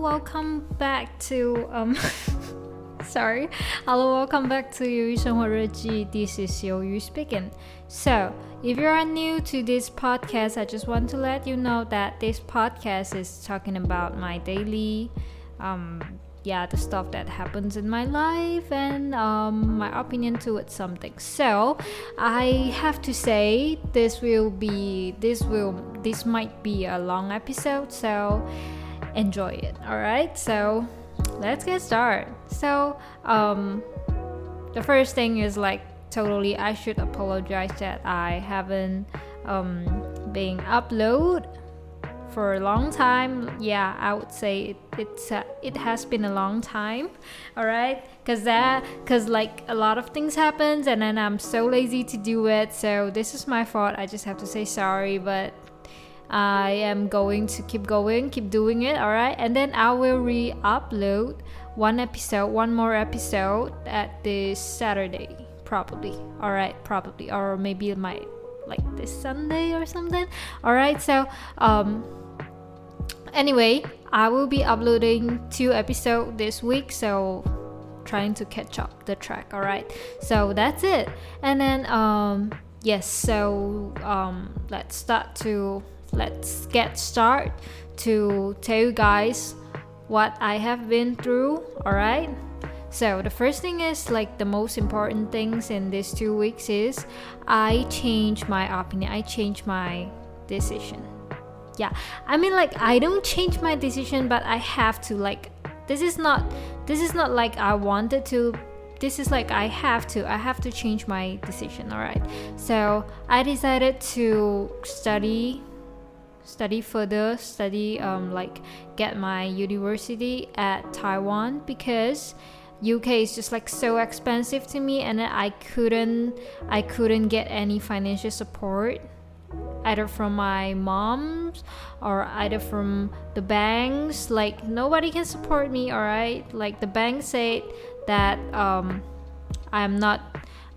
welcome back to um sorry hello welcome back to 鱿鱼生活日记 this is 鱿鱼 speaking so if you are new to this podcast i just want to let you know that this podcast is talking about my daily um yeah the stuff that happens in my life and um, my opinion towards something so i have to say this will be this will this might be a long episode so enjoy it. All right, so let's get started. So, um, the first thing is like totally, I should apologize that I haven't um, been upload for a long time. Yeah, I would say it, it's uh, it has been a long time. All right, cause that cause like a lot of things happens and then I'm so lazy to do it. So this is my fault. I just have to say sorry, but I am going to keep going, keep doing it, alright? And then I will re upload one episode, one more episode at this Saturday, probably. Alright, probably. Or maybe might like this Sunday or something. Alright, so um anyway, I will be uploading two episodes this week, so trying to catch up the track, alright? So that's it. And then um yes, so um let's start to let's get started to tell you guys what I have been through, alright? So the first thing is like the most important things in these two weeks is I changed my opinion. I changed my decision. Yeah. I mean like I don't change my decision but I have to like this is not this is not like I wanted to this is like I have to I have to change my decision, alright? So I decided to study study further, study um, like get my university at Taiwan because UK is just like so expensive to me and I couldn't I couldn't get any financial support either from my mom's or either from the banks. Like nobody can support me all right like the bank said that um, I'm not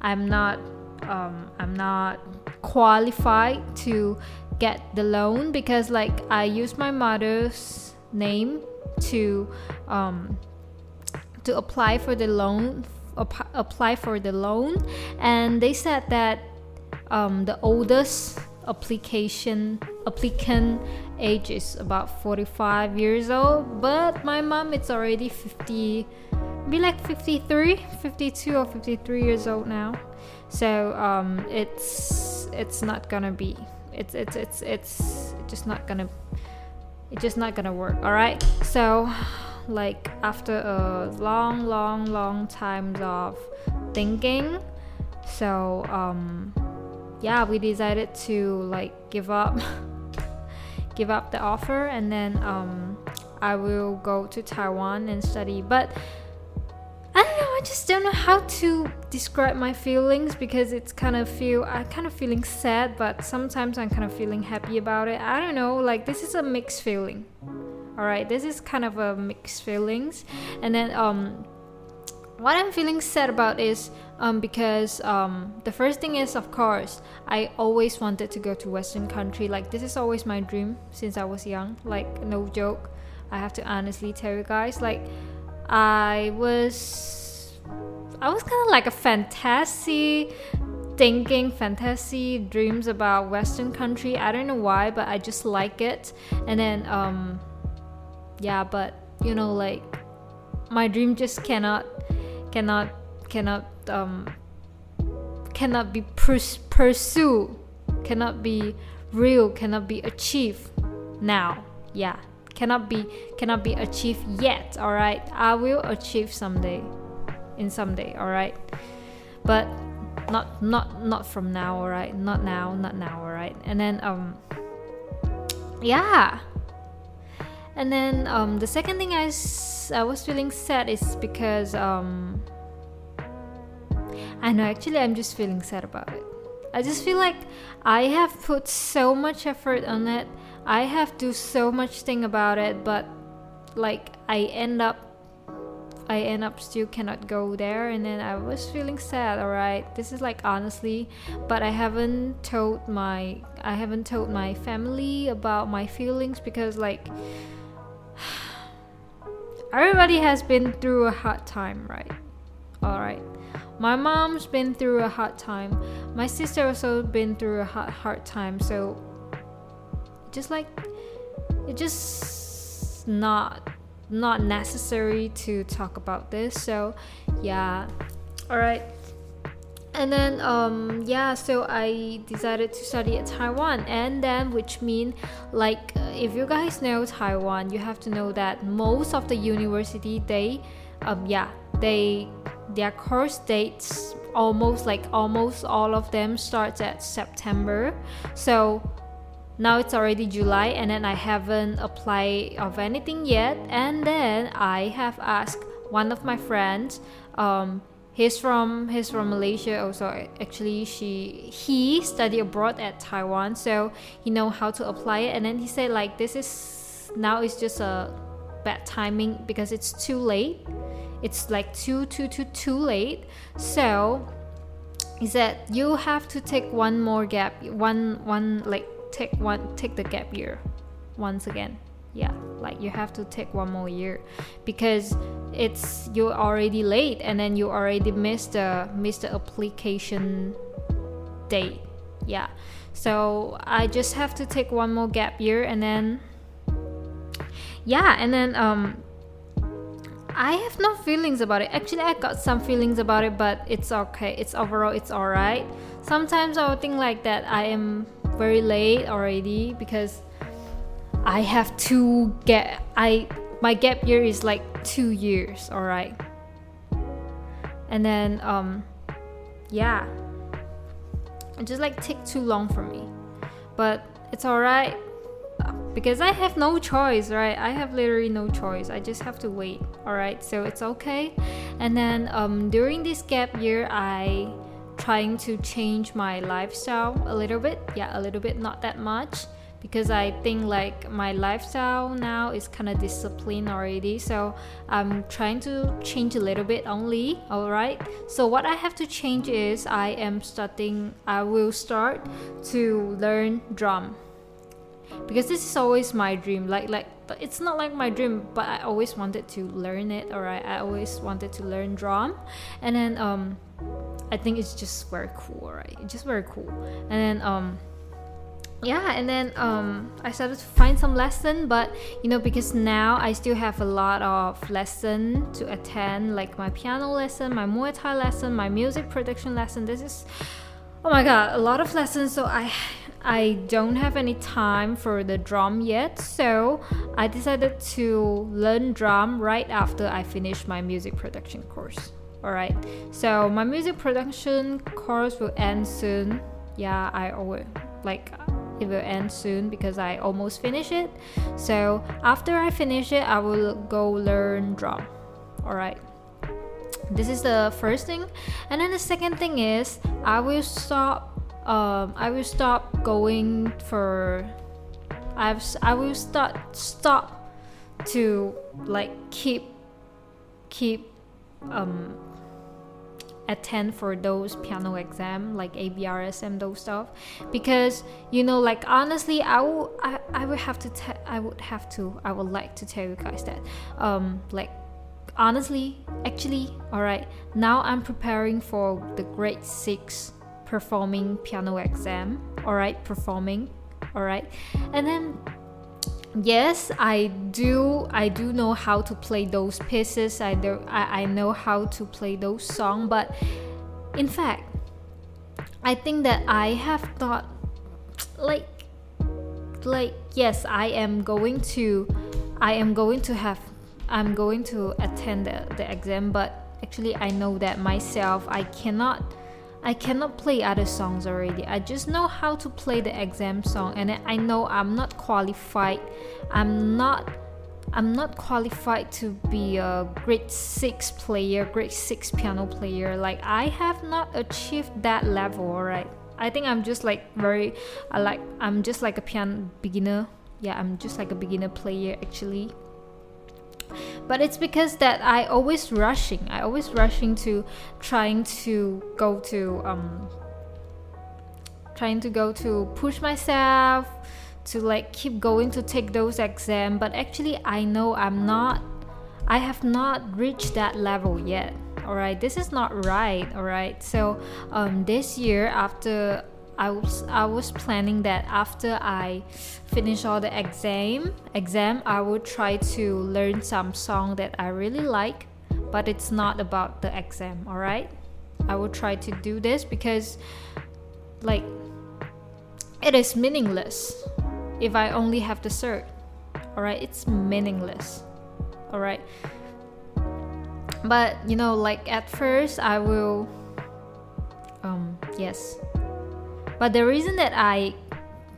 I'm not um, I'm not qualified to get the loan because like I use my mother's name to um, to apply for the loan apply for the loan. And they said that um, the oldest application applicant age is about 45 years old. But my mom it's already 50 be like 53 52 or 53 years old now. So um, it's it's not gonna be it's it's it's it's just not gonna it's just not gonna work all right so like after a long long long times of thinking so um yeah we decided to like give up give up the offer and then um i will go to taiwan and study but I don't know. Just don't know how to describe my feelings because it's kind of feel I kind of feeling sad, but sometimes I'm kind of feeling happy about it. I don't know. Like this is a mixed feeling. All right, this is kind of a mixed feelings, and then um, what I'm feeling sad about is um because um the first thing is of course I always wanted to go to Western country. Like this is always my dream since I was young. Like no joke. I have to honestly tell you guys like I was I was kind of like a fantasy thinking fantasy dreams about western country. I don't know why but i just like it. And then um yeah but you know like my dream just cannot cannot cannot um cannot be pers- pursue cannot be real cannot be achieved now. Yeah cannot be cannot be achieved yet all right i will achieve someday in someday all right but not not not from now all right not now not now all right and then um yeah and then um the second thing i, I was feeling sad is because um I know, actually, I'm just feeling sad about it. I just feel like I have put so much effort on it. I have do so much thing about it, but like I end up I end up still cannot go there. And then I was feeling sad alright? This is like honestly but I haven't told my I haven't told my family about my feelings because like everybody has been through a hard time right? Alright. My mom's been through a hard time. My sister also been through a hard, hard time. So just like it just not not necessary to talk about this so yeah. All right and then um yeah so i decided to study at taiwan. And then which mean like if you guys know taiwan you have to know that most of the university they um yeah they their course dates almost like almost all of them starts at september. So now it's already July and then I haven't applied of anything yet. And then I have asked one of my friends um, he's from he's from Malaysia also. Actually she he studied abroad at Taiwan so he know how to apply it. And then he said like this is now it's just a bad timing because it's too late. It's like too too too too late. So he said you have to take one more gap one one like take one take the gap year once again yeah like you have to take one more year because it's you're already late and then you already missed the missed the application date yeah so i just have to take one more gap year and then yeah and then um I have no feelings about it. Actually, I got some feelings about it, but it's okay. It's overall, it's alright. Sometimes I would think like that I am very late already because I have to get I my gap year is like two years, alright. And then um yeah. It just like take too long for me. But it's alright because I have no choice, right? I have literally no choice. I just have to wait, all right? So it's okay. And then um, during this gap year, I trying to change my lifestyle a little bit yeah a little bit not that much because I think like my lifestyle now is kind of disciplined already. So I'm trying to change a little bit only. All right. So what I have to change is I am starting. I will start to learn drum because this is always my dream. Like like it's not like my dream, but I always wanted to learn it. All right. I always wanted to learn drum, and then um I think it's just very cool, right? It's just very cool. And then um yeah and then um, i started to find some lesson but you know because now i still have a lot of lesson to attend like my piano lesson my muay thai lesson my music production lesson this is oh my god a lot of lessons so i i don't have any time for the drum yet so i decided to learn drum right after i finish my music production course Alright, so my music production course will end soon. Yeah, I always like it will end soon because I almost finish it. So after I finish it, I will go learn drum. Alright. This is the first thing, and then the second thing is I will stop. Um, I will stop going for. I've I will start stop to like keep keep um attend for those piano exam like ABRSM those stuff. Because you know like honestly I will I, I would have to te- I would have to I would like to tell you guys that um like honestly actually all right now I'm preparing for the grade 6 performing piano exam all right performing all right and then yes i do i do know how to play those pieces. I do i, I know how to play those songs but in fact i think that i have thought like like yes i am going to i am going to have i'm going to attend the, the exam but actually i know that myself i cannot I cannot play other songs already. I just know how to play the exam song, and I know I'm not qualified. I'm not I'm not qualified to be a grade 6 player, grade 6 piano player. Like I have not achieved that level, alright? I think I'm just like very I like I'm just like a piano beginner. Yeah, I'm just like a beginner player actually but it's because that I always rushing. I always rushing to trying to go to um trying to go to push myself to like keep going to take those exam. But actually I know I'm not I have not reached that level yet. All right this is not right all right so um this year after I was I was planning that after I finish all the exam exam I would try to learn some song that I really like but it's not about the exam all right I will try to do this because like it is meaningless if I only have the cert all right it's meaningless all right but you know like at first I will um yes but the reason that I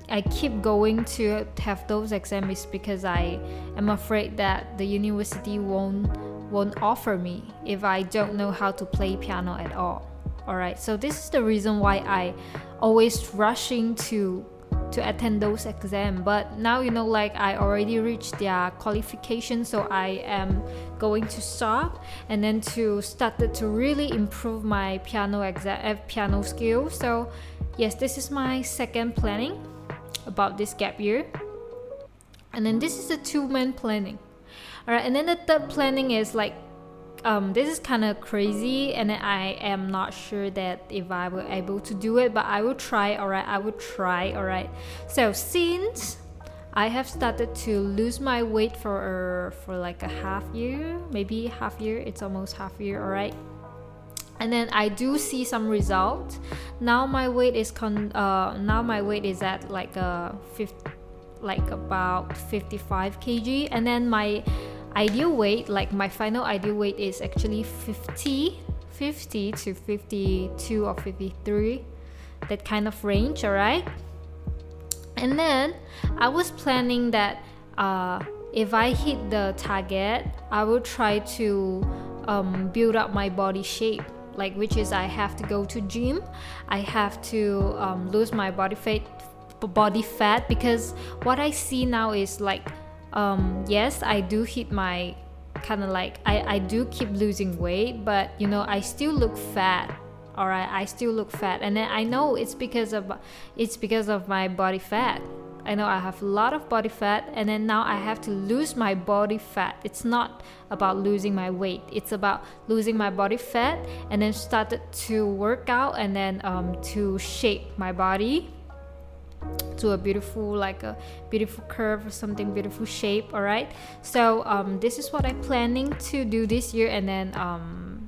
I keep going to have those exams is because I am afraid that the university won't won't offer me if I don't know how to play piano at all. Alright, so this is the reason why I always rushing to to attend those exams but now you know like i already reached their qualification so i am going to stop and then to start to really improve my piano exam uh, piano skill so yes this is my second planning about this gap year. And then this is the two man planning. All right and then the third planning is like um, this is kind of crazy and I am not sure that if I were able to do it but I will try alright I will try alright. So since I have started to lose my weight for for like a half year maybe half year it's almost half year alright and then I do see some result. Now my weight is con uh, now my weight is at like a 50 like about 55 kg and then my ideal weight like my final ideal weight is actually 50 50 to 52 or 53 that kind of range all right and then i was planning that uh, if i hit the target i will try to um, build up my body shape like which is i have to go to gym i have to um, lose my body fat body fat because what i see now is like um, yes, I do hit my kind of like I, I do keep losing weight, but you know, I still look fat. All right, I still look fat, and then I know it's because of it's because of my body fat. I know I have a lot of body fat, and then now I have to lose my body fat. It's not about losing my weight; it's about losing my body fat, and then started to work out, and then um, to shape my body to a beautiful like a beautiful curve or something beautiful shape all right so um, this is what i'm planning to do this year and then um,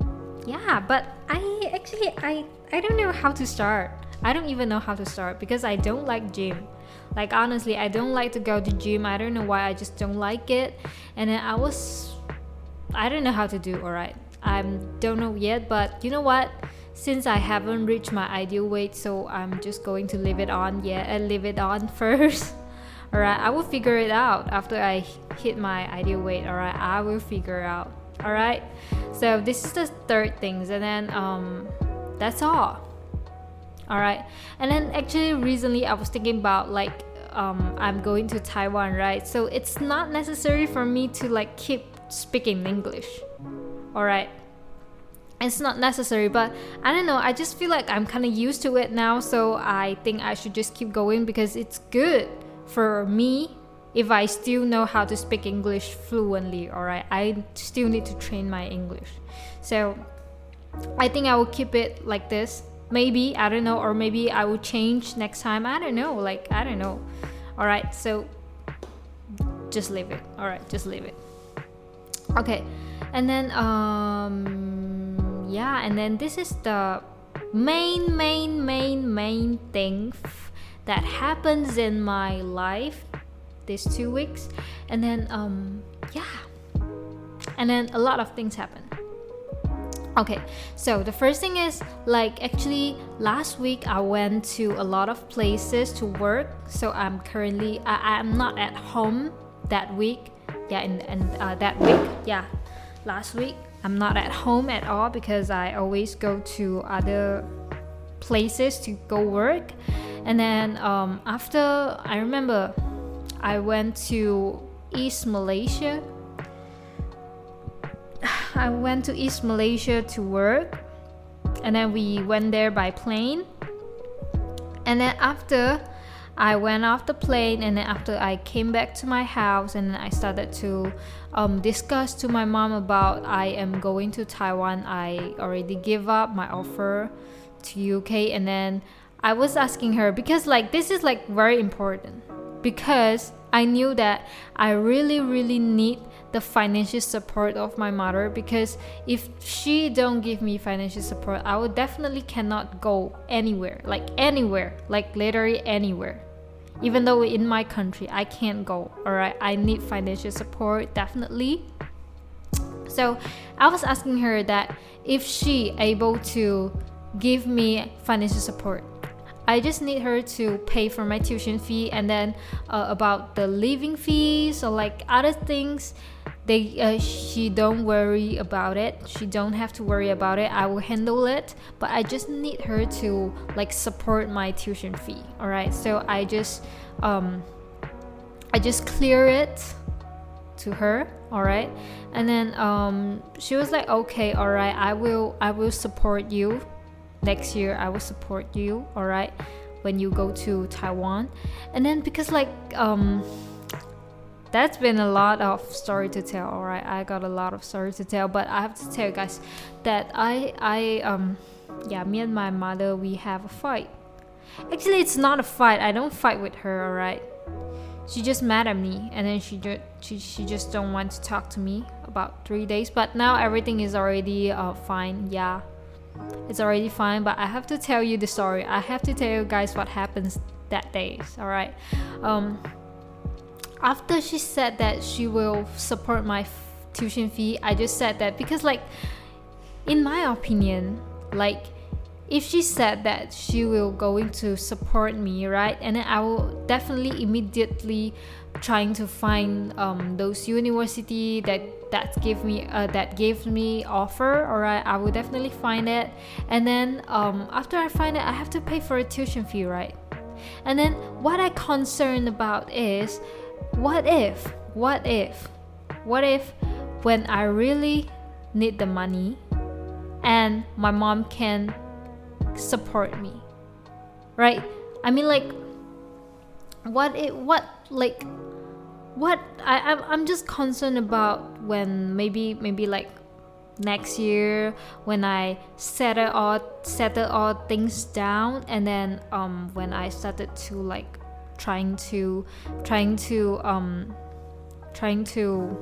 yeah but i actually i i don't know how to start i don't even know how to start because i don't like gym like honestly i don't like to go to gym i don't know why i just don't like it and then i was i don't know how to do all right i don't know yet but you know what since I haven't reached my ideal weight, so I'm just going to leave it on. Yeah, and leave it on first. Alright, I will figure it out after I hit my ideal weight. Alright, I will figure out. Alright, so this is the third things, and then um, that's all. Alright, and then actually recently I was thinking about like um, I'm going to Taiwan, right? So it's not necessary for me to like keep speaking English. Alright, it's not necessary but i don't know. I just feel like i'm kind of used to it now so i think i should just keep going because it's good for me if i still know how to speak english fluently all right i still need to train my english. So i think i will keep it like this maybe i don't know or maybe i will change next time. I don't know like i don't know. All right so just leave it. All right just leave it. Okay and then um yeah and then this is the main main main main thing that happens in my life these two weeks. And then um yeah. And then a lot of things happen okay so the first thing is like actually last week i went to a lot of places to work. So i'm currently i am not at home that week. Yeah in, in uh, that week. Yeah last week. I'm not at home at all because i always go to other places to go work. And then um, after i remember i went to east malaysia i went to east malaysia to work and then we went there by plane and then after I went off the plane, and then after I came back to my house, and then I started to um, discuss to my mom about I am going to Taiwan. I already give up my offer to UK, and then I was asking her because like this is like very important because I knew that I really really need the financial support of my mother because if she don't give me financial support i would definitely cannot go anywhere like anywhere like literally anywhere. Even though in my country i can't go all right i need financial support definitely. So i was asking her that if she able to give me financial support I just need her to pay for my tuition fee and then uh, about the living fees or like other things they uh, she don't worry about it. She don't have to worry about it. I will handle it but i just need her to like support my tuition fee all right so i just um i just clear it to her all right and then um she was like okay all right i will i will support you next year. I will support you all right when you go to taiwan. And then because like um that's been a lot of story to tell all right? I got a lot of story to tell but i have to tell you guys that i i um yeah me and my mother we have a fight. Actually it's not a fight. I don't fight with her all right? She just mad at me and then she just she, she just don't want to talk to me about three days. But now everything is already uh, fine yeah. It's already fine but i have to tell you the story. I have to tell you guys what happens that days all right? Um after she said that she will support my f- tuition fee, I just said that because, like, in my opinion, like, if she said that she will going to support me, right, and then I will definitely immediately trying to find um, those university that that give me uh, that gave me offer right i will definitely find it. And then um, after i find it i have to pay for a tuition fee right? And then what i concerned about is what if, what if, what if when I really need the money and my mom can support me? Right? I mean, like, what it, what, like, what I, I'm, I'm just concerned about when maybe, maybe like next year when I settle all settle all things down and then um when I started to like trying to trying to um trying to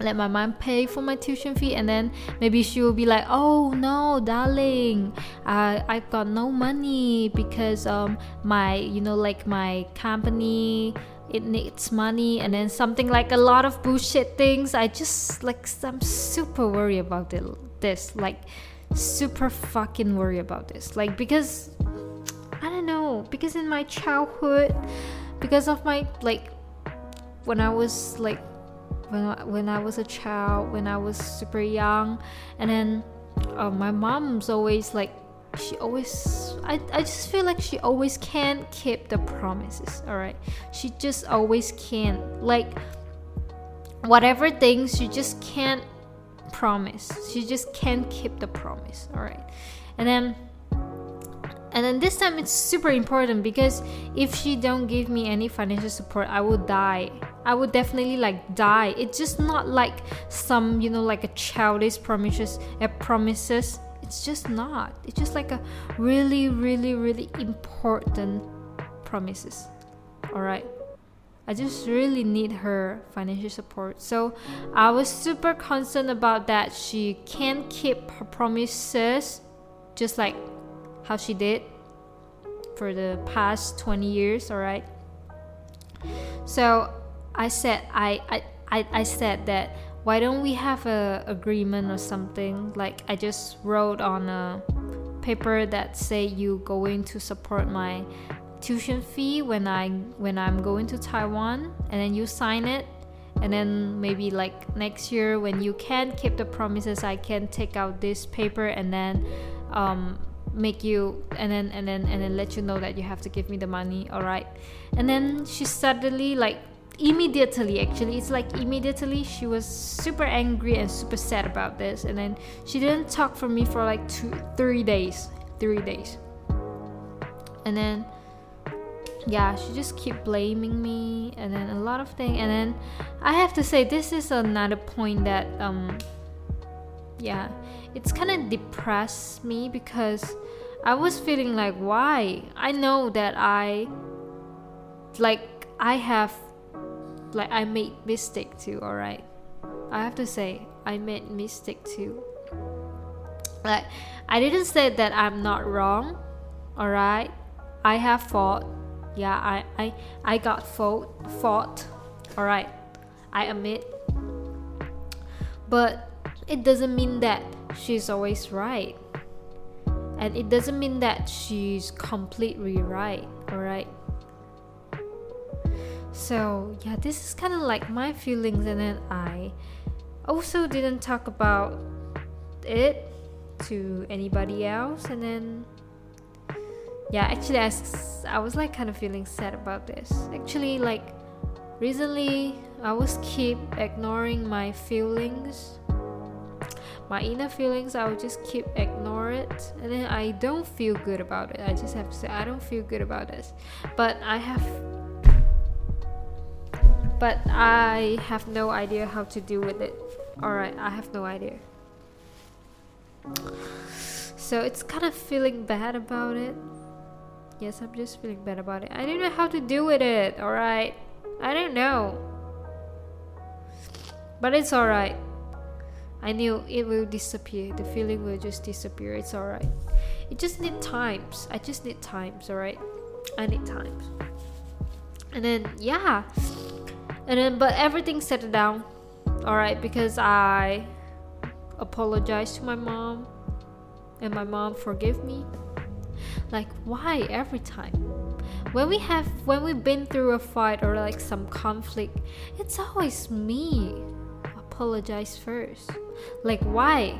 let my mom pay for my tuition fee and then maybe she will be like oh no darling i i've got no money because um my you know like my company it needs money and then something like a lot of bullshit things. I just like i'm super worried about it, this like super fucking worried about this. Like because I don't know because in my childhood because of my like when I was like when I, when I was a child when I was super young and then uh, my mom's always like she always I, I just feel like she always can't keep the promises all right she just always can't like whatever things she just can't promise. She just can't keep the promise all right and then and then this time it's super important because if she don't give me any financial support i will die. I would definitely like die. It's just not like some you know like a childish promises a promises. It's just not. It's just like a really really really important promises. All right. I just really need her financial support. So I was super concerned about that. She can't keep her promises, just like how she did for the past 20 years all right? So i said I, I i said that why don't we have a agreement or something? Like i just wrote on a paper that say you going to support my tuition fee when i when i'm going to taiwan and then you sign it and then maybe like next year when you can keep the promises i can take out this paper and then um, make you and then and then and then let you know that you have to give me the money all right and then she suddenly like immediately actually it's like immediately she was super angry and super sad about this and then she didn't talk for me for like two three days three days. And then yeah she just keep blaming me and then a lot of things and then i have to say this is another point that um yeah it's kind of depressed me because i was feeling like why? I know that i like i have like i made mistake too all right i have to say i made mistake too. Like i didn't say that i'm not wrong all right i have fault yeah i i, I got fault fault all right i admit. But it doesn't mean that she's always right. And it doesn't mean that she's completely right all right so yeah this is kind of like my feelings and then i also didn't talk about it to anybody else and then yeah actually I, I was like kind of feeling sad about this. Actually like recently i was keep ignoring my feelings my inner feelings i would just keep ignore it. And then i don't feel good about it. I just have to say i don't feel good about this. But i have but i have no idea how to deal with it. All right i have no idea. So it's kind of feeling bad about it. Yes i'm just feeling bad about it. I don't know how to deal with it all right? I don't know. But it's all right I knew it will disappear. The feeling will just disappear. It's alright. It just need times. I just need times, alright? I need times. And then yeah. And then but everything settled down. Alright, because I apologized to my mom and my mom forgave me. Like why every time? When we have when we've been through a fight or like some conflict, it's always me apologize first. Like, why?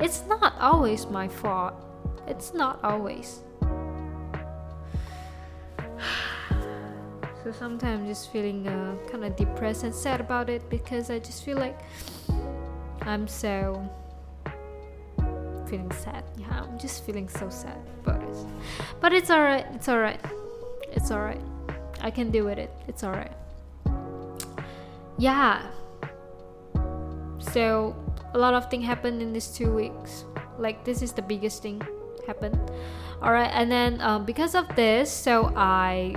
It's not always my fault. It's not always. so sometimes I'm just feeling uh, kind of depressed and sad about it because I just feel like I'm so feeling sad. Yeah, I'm just feeling so sad about it. But it's alright. It's alright. It's alright. I can deal with it. It's alright. Yeah, so a lot of thing happened in these two weeks. Like this is the biggest thing happened. All right and then um, because of this so i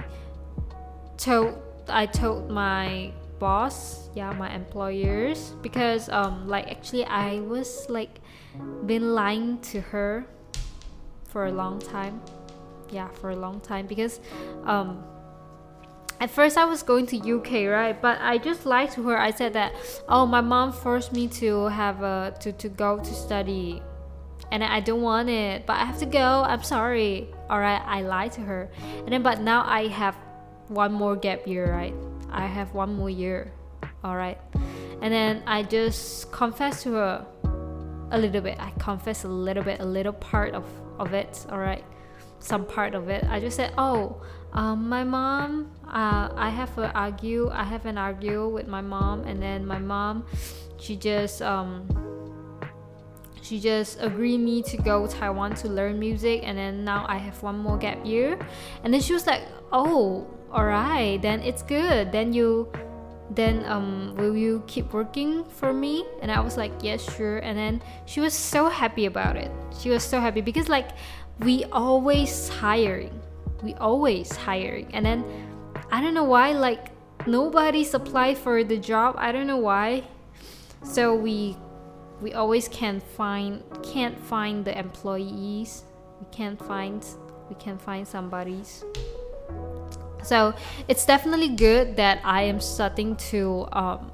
told i told my boss yeah my employers because um like actually i was like been lying to her for a long time. Yeah for a long time because um at first I was going to UK, right? But I just lied to her. I said that, oh, my mom forced me to have a to to go to study, and I don't want it, but I have to go. I'm sorry. All right, I lied to her, and then but now I have one more gap year, right? I have one more year. All right, and then I just confessed to her a little bit. I confessed a little bit, a little part of of it. All right, some part of it. I just said, oh. Um, my mom, uh, I have a argue. I have an argue with my mom, and then my mom, she just um, she just agreed me to go Taiwan to learn music, and then now I have one more gap year, and then she was like, "Oh, all right, then it's good. Then you." then um, will you keep working for me and i was like yes sure and then she was so happy about it she was so happy because like we always hiring we always hiring and then i don't know why like nobody's applied for the job. I don't know why. So we we always can't find can't find the employees. We can't find we can't find somebody's. So it's definitely good that i am starting to um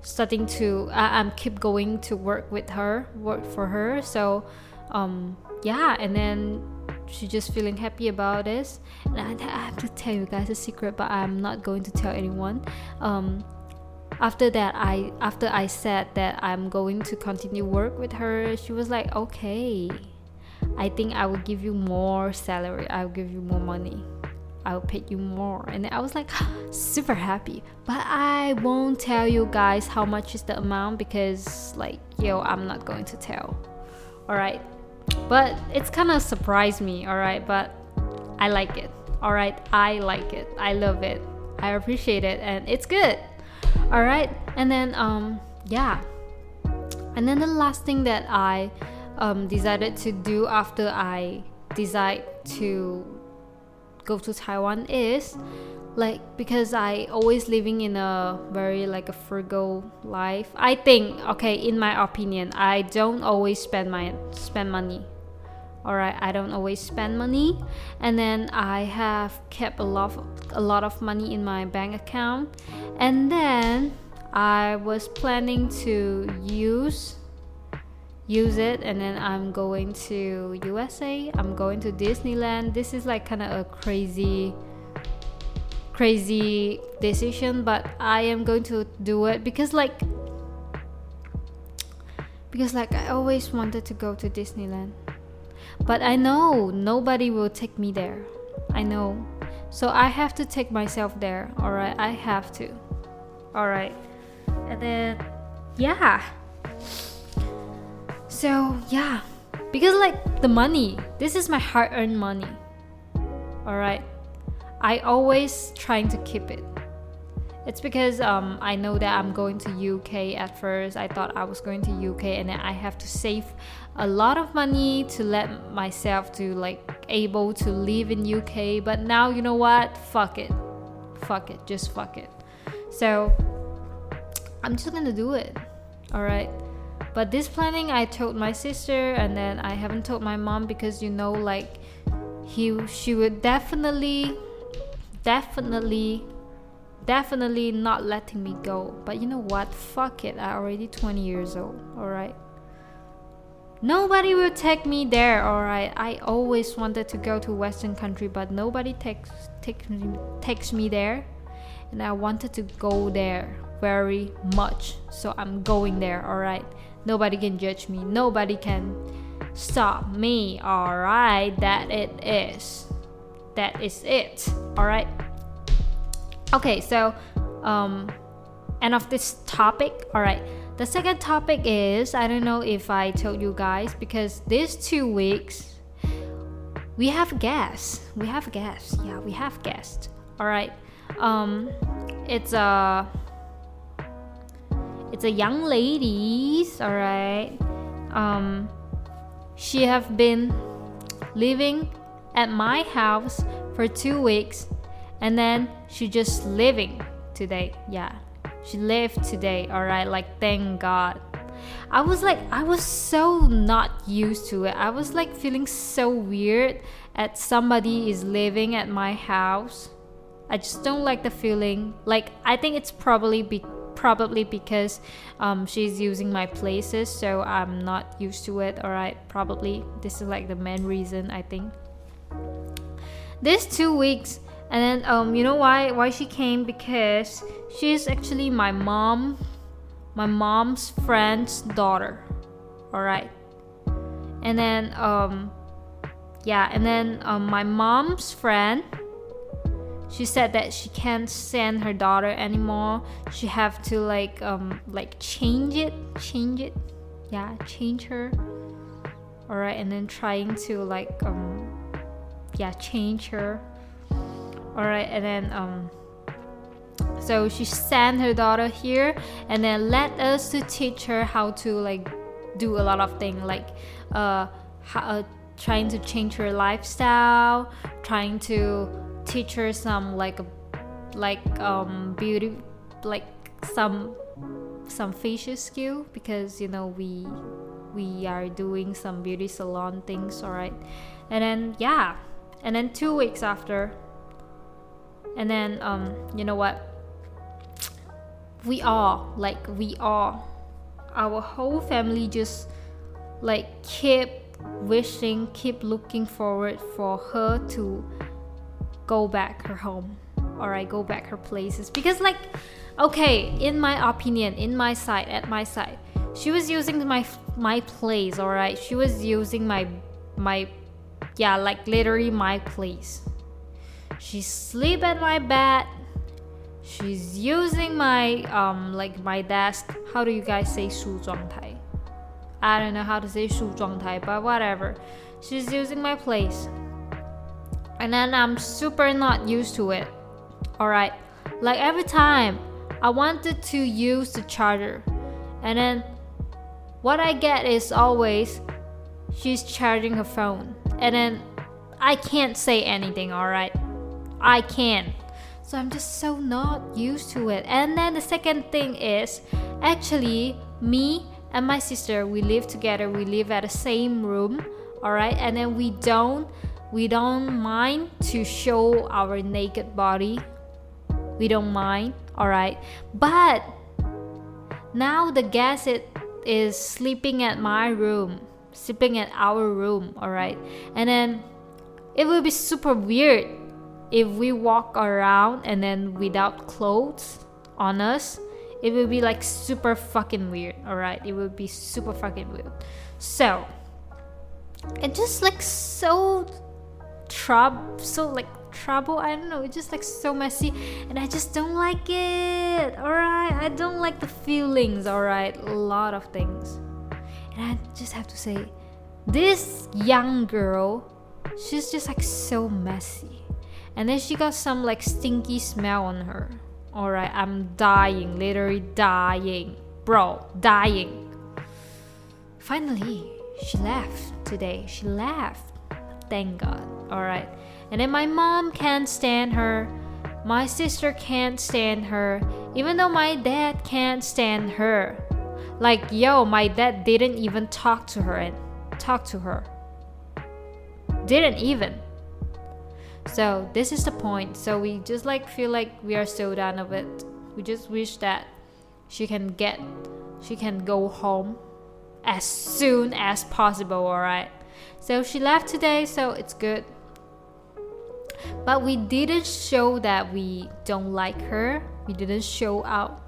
starting to I, i'm keep going to work with her work for her. So um yeah and then she's just feeling happy about this. And I, I, have to tell you guys a secret but i'm not going to tell anyone. Um, after that i after i said that i'm going to continue work with her she was like okay i think i will give you more salary. I'll give you more money. I'll pay you more. And i was like super happy. But i won't tell you guys how much is the amount because like yo i'm not going to tell. All right but it's kind of surprised me all right but i like it. All right i like it. I love it. I appreciate it and it's good. All right and then um yeah. And then the last thing that i um, decided to do after i decide to go to taiwan is like because i always living in a very like a frugal life. I think okay in my opinion i don't always spend my spend money. All right i don't always spend money. And then i have kept a lot of, a lot of money in my bank account. And then i was planning to use use it. And then i'm going to usa i'm going to disneyland. This is like kind of a crazy crazy decision but i am going to do it because like because like i always wanted to go to disneyland but I know nobody will take me there. I know. So I have to take myself there. Alright, I have to. Alright. And then, yeah. So, yeah. Because, like, the money, this is my hard earned money. Alright. I always trying to keep it. It's because um, I know that I'm going to UK at first. I thought I was going to UK and then I have to save a lot of money to let myself to like able to live in UK. But now you know what? Fuck it. Fuck it. Just fuck it. So I'm just gonna do it. Alright. But this planning I told my sister and then I haven't told my mom because you know like he she would definitely definitely definitely not letting me go. But you know what? Fuck it. I already 20 years old. All right. Nobody will take me there. All right. I always wanted to go to Western country, but nobody takes takes me, takes me there, and I wanted to go there very much. So I'm going there. All right. Nobody can judge me. Nobody can stop me. All right. That it is. That is it. All right. Okay, so um, end of this topic. All right. The second topic is I don't know if I told you guys because these two weeks we have guests. We have guests. Yeah, we have guests. All right. Um, it's a it's a young ladies. All right. Um, she have been living at my house for two weeks and then she just living today. Yeah she lived today all right like thank god. I was like i was so not used to it. I was like feeling so weird at somebody is living at my house. I just don't like the feeling. Like i think it's probably be probably because um, she's using my places so i'm not used to it all right probably this is like the main reason i think these two weeks and then um you know why why she came? Because she's actually my mom my mom's friend's daughter. All right and then um yeah and then um, my mom's friend she said that she can't send her daughter anymore. She have to like um like change it change it. Yeah change her. All right and then trying to like um yeah change her. All right and then um so she sent her daughter here and then let us to teach her how to like do a lot of things like uh, how, uh trying to change her lifestyle trying to teach her some like like um beauty like some some facial skill because you know we we are doing some beauty salon things all right and then yeah and then two weeks after and then um you know what we all like we all our whole family just like keep wishing, keep looking forward for her to go back her home. or i go back her places because like okay, in my opinion, in my side, at my side, she was using my my place, all right? She was using my my yeah, like literally my place. She sleep at my bed. She's using my um like my desk. How do you guys say 梳妆台? I don't know how to say 梳妆台, but whatever. She's using my place. And then I'm super not used to it. Alright. Like every time I wanted to use the charger. And then what I get is always she's charging her phone. And then I can't say anything, alright? I can't. So I'm just so not used to it. And then the second thing is actually me and my sister we live together. We live at the same room, alright? And then we don't we don't mind to show our naked body. We don't mind, alright? But now the guest is sleeping at my room, sleeping at our room, alright? And then it will be super weird if we walk around and then without clothes on us. It will be like super fucking weird, alright? It will be super fucking weird. So, it just like so trouble, so like trouble. I don't know. It's just like so messy, and I just don't like it. Alright, I don't like the feelings. Alright, a lot of things, and I just have to say, this young girl, she's just like so messy, and then she got some like stinky smell on her. Alright, I'm dying, literally dying, bro, dying. Finally, she left today. She left. Thank God. Alright. And then my mom can't stand her. My sister can't stand her. Even though my dad can't stand her. Like, yo, my dad didn't even talk to her and talk to her. Didn't even. So this is the point. So we just like feel like we are so done of it. We just wish that she can get she can go home as soon as possible, alright? So she left today, so it's good. But we didn't show that we don't like her. We didn't show out.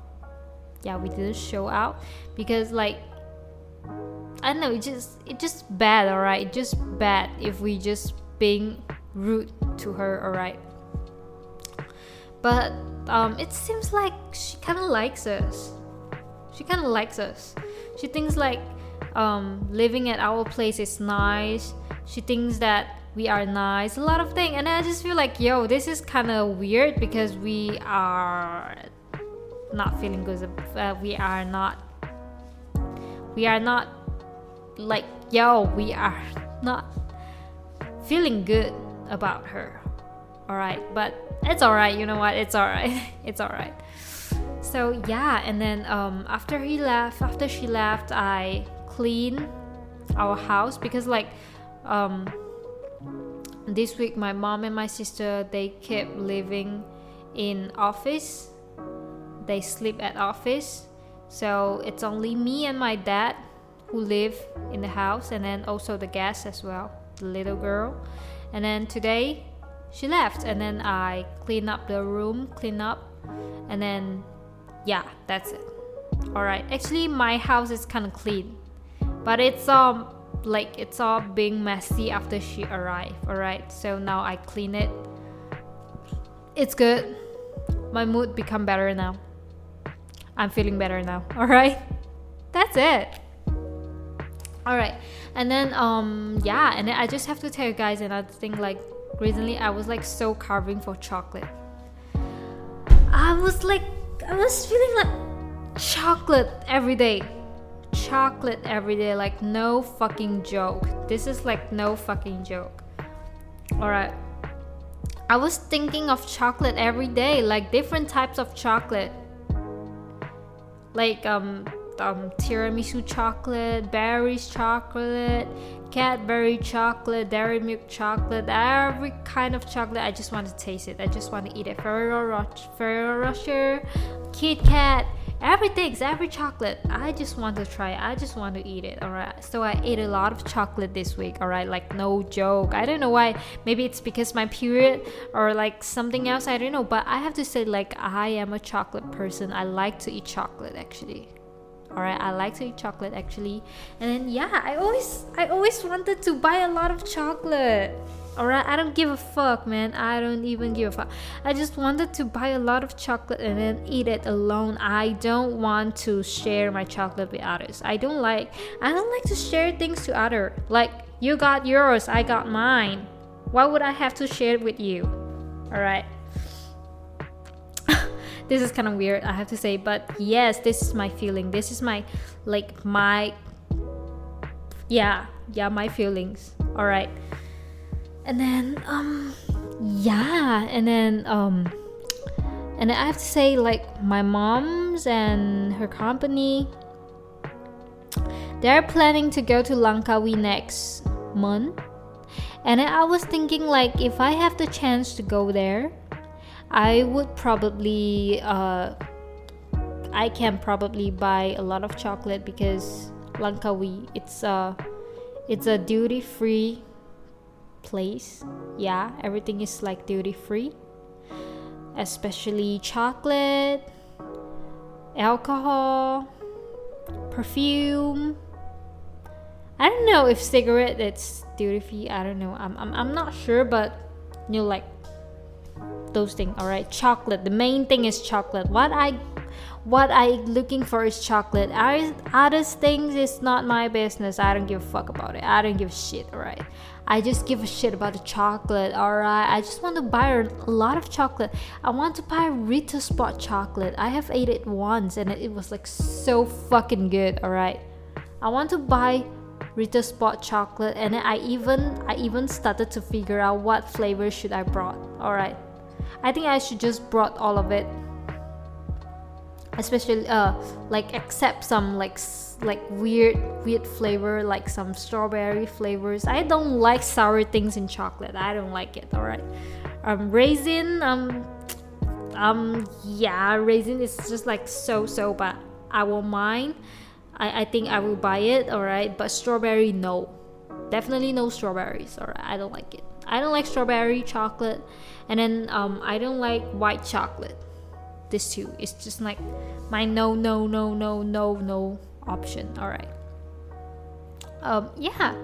Yeah, we didn't show out because like I don't know, it just it just bad, alright? It just bad if we just being rude to her, alright? But um, it seems like she kind of likes us. She kind of likes us. She thinks like um, living at our place is nice. She thinks that we are nice, a lot of things. And I just feel like, yo, this is kind of weird because we are not feeling good. Uh, we are not. We are not like, yo, we are not feeling good about her. Alright, but it's alright, you know what? It's alright. it's alright. So yeah, and then um, after he left, after she left, I clean our house because like um, this week my mom and my sister they kept living in office they sleep at office. So it's only me and my dad who live in the house and then also the guest as well the little girl. And then today she left and then i clean up the room clean up and then yeah that's it. All right. Actually my house is kind of clean but it's um like it's all being messy after she arrived. All right. So now i clean it. It's good. My mood become better now i'm feeling better now all right that's it. All right and then um yeah and i just have to tell you guys another thing like recently i was like so carving for chocolate. I was like i was feeling like chocolate every day. Chocolate every day like no fucking joke. This is like no fucking joke. All right i was thinking of chocolate every day like different types of chocolate like um, um tiramisu chocolate berries chocolate cadbury chocolate dairy milk chocolate every kind of chocolate. I just want to taste it. I just want to eat it. Ferrero rocher ferrero rocher kit kat everything's every chocolate. I just want to try i just want to eat it all right? So i ate a lot of chocolate this week all right? Like no joke. I don't know why. Maybe it's because my period or like something else. I don't know. But i have to say like i am a chocolate person. I like to eat chocolate actually. All right? I like to eat chocolate actually. And then yeah i always i always wanted to buy a lot of chocolate Alright, I don't give a fuck, man. I don't even give a fuck. I just wanted to buy a lot of chocolate and then eat it alone. I don't want to share my chocolate with others. I don't like I don't like to share things to other. Like you got yours, I got mine. Why would I have to share it with you? Alright. this is kind of weird, I have to say, but yes, this is my feeling. This is my like my yeah, yeah, my feelings. Alright and then um yeah and then um and I have to say like my mom's and her company they're planning to go to Langkawi next month. And I was thinking like if I have the chance to go there I would probably uh, I can probably buy a lot of chocolate because Langkawi it's a it's a duty free place. Yeah, everything is like duty free, especially chocolate, alcohol, perfume. I don't know if cigarette it's duty free. I don't know. I'm, I'm, I'm not sure, but you know, like those things. All right, chocolate. The main thing is chocolate. What I what I looking for is chocolate. I, Other things is not my business. I don't give a fuck about it. I don't give a shit. All right. I just give a shit about the chocolate. All right. I just want to buy a lot of chocolate. I want to buy Ritter Sport chocolate. I have ate it once and it was like so fucking good. All right. I want to buy Ritter Sport chocolate and I even I even started to figure out what flavor should I brought. All right. I think I should just brought all of it especially uh like except some like like weird weird flavor like some strawberry flavors. I don't like sour things in chocolate. I don't like it all right um raisin um um yeah raisin is just like so so but i won't mind. I i think i will buy it all right but strawberry no. Definitely no strawberries all right i don't like it. I don't like strawberry chocolate. And then um i don't like white chocolate this two it's just like my no no no no no no option. All right. Um yeah.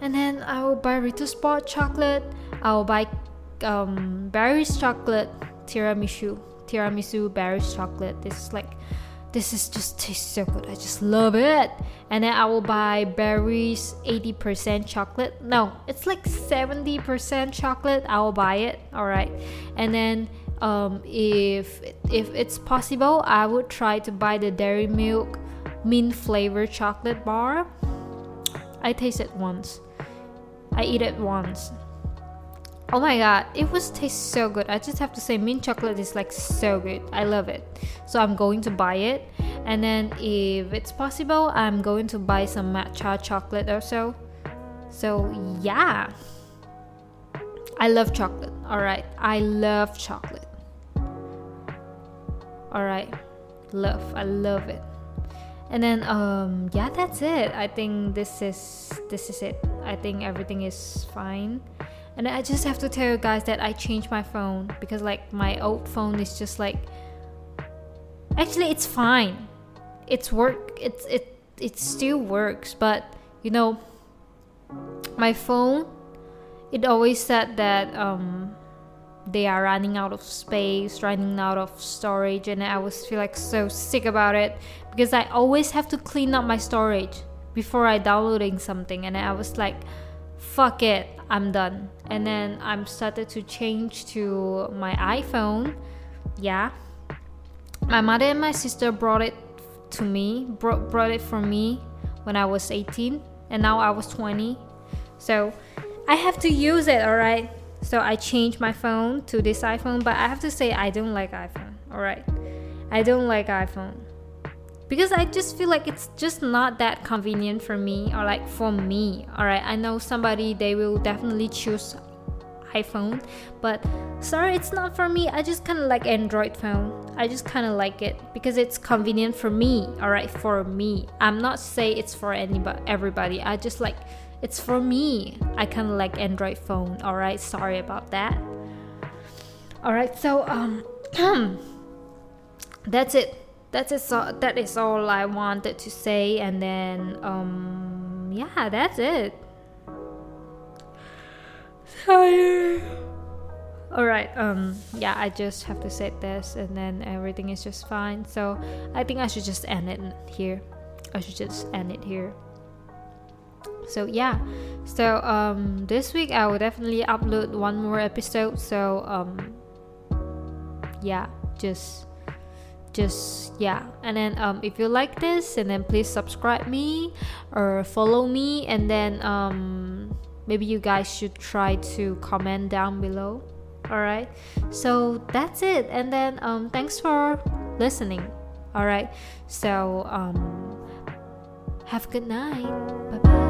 And then i will buy Ritter Sport chocolate. I will buy um Beryl's chocolate tiramisu tiramisu Beryl's chocolate. This is like this is just tastes so good. I just love it. And then i will buy Beryl's 80% chocolate. No it's like 70% chocolate. I will buy it. All right. And then um, if if it's possible, I would try to buy the Dairy Milk mint flavor chocolate bar. I taste it once. I eat it once. Oh my god, it was taste so good. I just have to say mint chocolate is like so good. I love it. So I'm going to buy it. And then if it's possible, I'm going to buy some matcha chocolate or so. So yeah. I love chocolate. All right. I love chocolate. All right. Love. I love it. And then um yeah, that's it. I think this is this is it. I think everything is fine. And I just have to tell you guys that I changed my phone because like my old phone is just like actually it's fine. It's work it's it it still works, but you know my phone it always said that um, they are running out of space, running out of storage, and I always feel like so sick about it because I always have to clean up my storage before I downloading something, and I was like, "Fuck it, I'm done." And then I'm started to change to my iPhone. Yeah, my mother and my sister brought it to me, brought brought it for me when I was 18, and now I was 20. So I have to use it, alright? So I changed my phone to this iPhone, but I have to say I don't like iPhone, alright? I don't like iPhone. Because I just feel like it's just not that convenient for me or like for me, alright? I know somebody they will definitely choose iPhone, but sorry, it's not for me. I just kind of like Android phone. I just kind of like it because it's convenient for me. All right, for me. I'm not say it's for anybody, everybody. I just like it's for me. I kind of like Android phone. All right, sorry about that. All right, so um, that's it. That's. So that is all I wanted to say, and then um, yeah, that's it. Sorry. All right. Um. Yeah. I just have to say this, and then everything is just fine. So I think I should just end it here. I should just end it here. So yeah. So um, this week I will definitely upload one more episode. So um, yeah, just just yeah. And then um, if you like this and then please subscribe me or follow me. And then um, maybe you guys should try to comment down below. All right so that's it. And then um, thanks for listening. All right so um, have a good night. Bye bye